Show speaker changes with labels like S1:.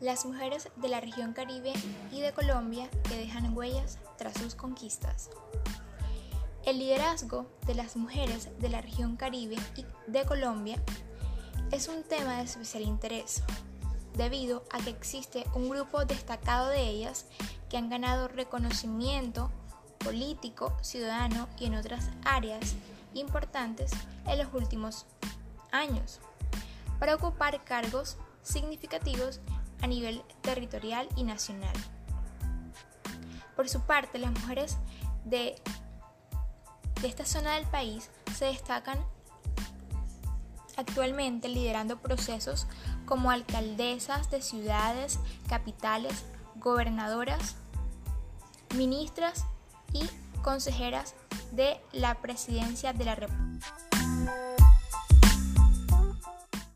S1: las mujeres de la región Caribe y de Colombia que dejan huellas tras sus conquistas. El liderazgo de las mujeres de la región Caribe y de Colombia es un tema de especial interés, debido a que existe un grupo destacado de ellas que han ganado reconocimiento político, ciudadano y en otras áreas importantes en los últimos años, para ocupar cargos significativos a nivel territorial y nacional. Por su parte, las mujeres de, esta zona del país se destacan actualmente liderando procesos como alcaldesas de ciudades, capitales, gobernadoras, ministras y consejeras de la presidencia de la República.